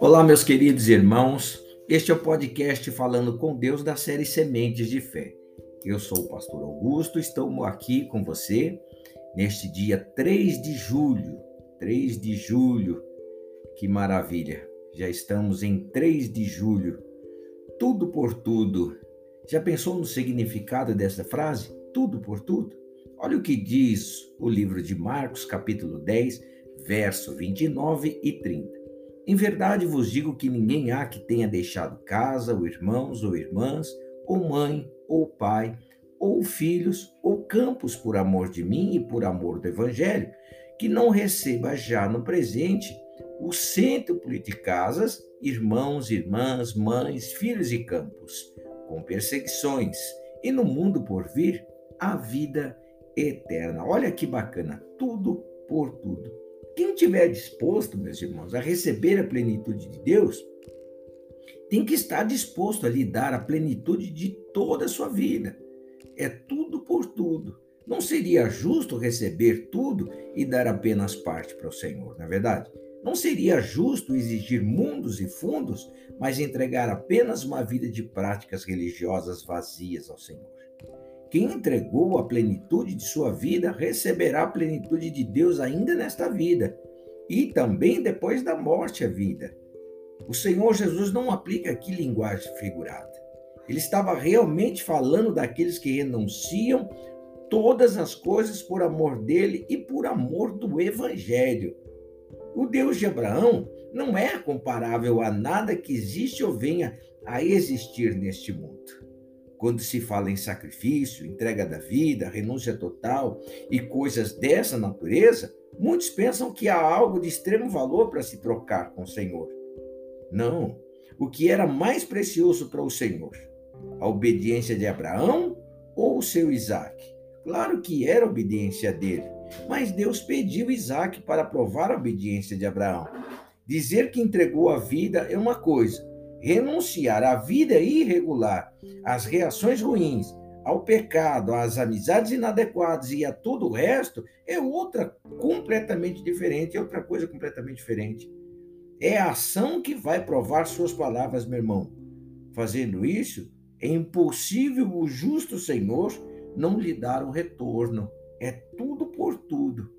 Olá, meus queridos irmãos. Este é o podcast Falando com Deus da série Sementes de Fé. Eu sou o pastor Augusto, estou aqui com você neste dia 3 de julho. 3 de julho. Que maravilha. Já estamos em 3 de julho. Tudo por tudo. Já pensou no significado dessa frase? Tudo por tudo. Olha o que diz o livro de Marcos, capítulo 10, verso 29 e 30. Em verdade vos digo que ninguém há que tenha deixado casa, ou irmãos, ou irmãs, ou mãe, ou pai, ou filhos, ou campos por amor de mim e por amor do Evangelho, que não receba já no presente o cêntuplo de casas, irmãos, irmãs, mães, filhos e campos, com perseguições, e no mundo por vir, a vida eterna. Olha que bacana, tudo por tudo. Quem estiver disposto, meus irmãos, a receber a plenitude de Deus, tem que estar disposto a lhe dar a plenitude de toda a sua vida. É tudo por tudo. Não seria justo receber tudo e dar apenas parte para o Senhor, não é verdade? Não seria justo exigir mundos e fundos, mas entregar apenas uma vida de práticas religiosas vazias ao Senhor. Quem entregou a plenitude de sua vida receberá a plenitude de Deus ainda nesta vida e também depois da morte a vida. O Senhor Jesus não aplica aqui linguagem figurada. Ele estava realmente falando daqueles que renunciam todas as coisas por amor dele e por amor do evangelho. O Deus de Abraão não é comparável a nada que existe ou venha a existir neste mundo. Quando se fala em sacrifício, entrega da vida, renúncia total e coisas dessa natureza, muitos pensam que há algo de extremo valor para se trocar com o Senhor. Não. O que era mais precioso para o Senhor? A obediência de Abraão ou o seu Isaac? Claro que era a obediência dele, mas Deus pediu Isaac para provar a obediência de Abraão. Dizer que entregou a vida é uma coisa, renunciar à vida irregular, às reações ruins, ao pecado, às amizades inadequadas e a todo o resto, é outra completamente diferente, é outra coisa completamente diferente. É a ação que vai provar suas palavras, meu irmão. Fazendo isso, é impossível o justo Senhor não lhe dar um retorno. É tudo por tudo.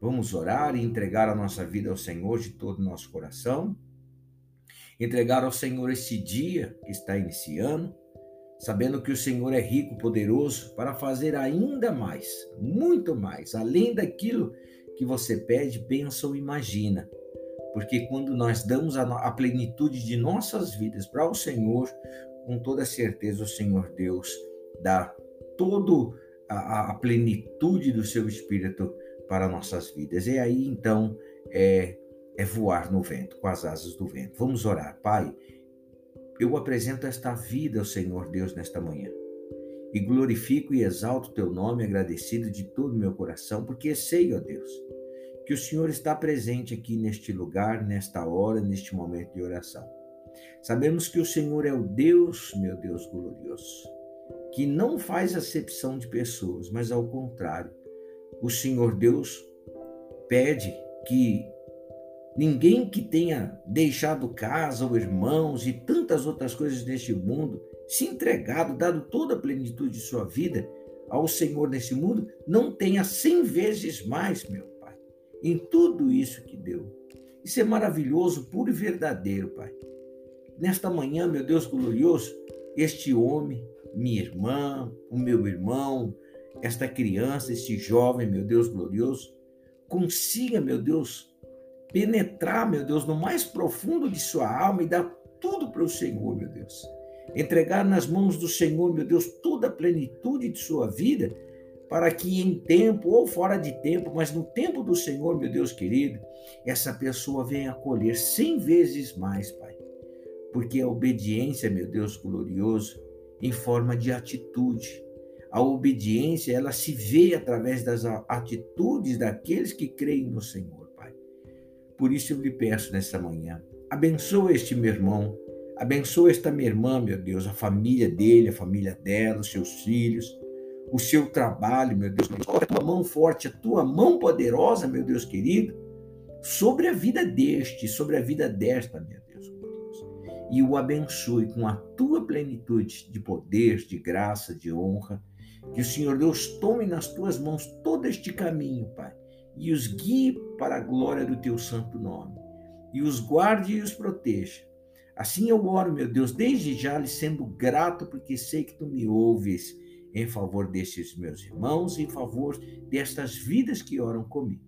Vamos orar e entregar a nossa vida ao Senhor de todo o nosso coração entregar ao Senhor esse dia que está iniciando, sabendo que o Senhor é rico, poderoso para fazer ainda mais, muito mais, além daquilo que você pede, pensa ou imagina. Porque quando nós damos a, plenitude de nossas vidas para o Senhor, com toda certeza o Senhor Deus dá todo a, a plenitude do seu Espírito para nossas vidas. E aí então é é voar no vento, com as asas do vento. Vamos orar. Pai, eu apresento esta vida ao Senhor Deus nesta manhã. E glorifico e exalto teu nome, agradecido de todo o meu coração, porque sei, ó Deus, que o Senhor está presente aqui neste lugar, nesta hora, neste momento de oração. Sabemos que o Senhor é o Deus, meu Deus glorioso, que não faz acepção de pessoas, mas ao contrário, o Senhor Deus pede que Ninguém que tenha deixado casa ou irmãos e tantas outras coisas deste mundo, se entregado, dado toda a plenitude de sua vida ao Senhor nesse mundo, não tenha cem vezes mais, meu Pai, em tudo isso que deu. Isso é maravilhoso, puro e verdadeiro, Pai. Nesta manhã, meu Deus glorioso, este homem, minha irmã, o meu irmão, esta criança, este jovem, meu Deus glorioso, consiga, meu Deus, penetrar, meu Deus, no mais profundo de sua alma e dar tudo para o Senhor, meu Deus. Entregar nas mãos do Senhor, meu Deus, toda a plenitude de sua vida, para que em tempo ou fora de tempo, mas no tempo do Senhor, meu Deus querido, essa pessoa venha acolher cem vezes mais, Pai. Porque a obediência, meu Deus glorioso, em forma de atitude. A obediência, ela se vê através das atitudes daqueles que creem no Senhor. Por isso eu lhe peço nesta manhã, abençoa este meu irmão, abençoa esta minha irmã, meu Deus, a família dele, a família dela, os seus filhos. o seu trabalho, meu Deus a tua mão forte, a tua mão poderosa, meu Deus querido, sobre a vida deste, sobre a vida desta, meu Deus. E o abençoe com a tua plenitude de poder, de graça, de honra. Que o Senhor Deus tome nas tuas mãos todo este caminho, Pai, e os guie para a glória do teu santo nome. E os guarde e os proteja. Assim eu oro, meu Deus, desde já lhe sendo grato, porque sei que tu me ouves em favor destes meus irmãos, em favor destas vidas que oram comigo.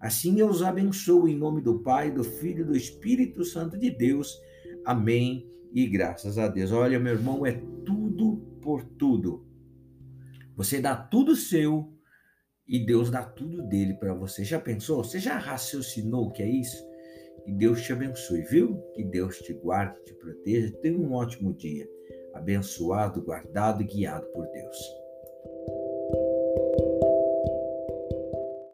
Assim eu os abençoo em nome do Pai, do Filho e do Espírito Santo de Deus. Amém. E graças a Deus. Olha, meu irmão, é tudo por tudo. Você dá tudo seu e Deus dá tudo dele para você. Já pensou? Você já raciocinou que é isso? Que Deus te abençoe, viu? Que Deus te guarde, te proteja. Tenha um ótimo dia abençoado, guardado e guiado por Deus.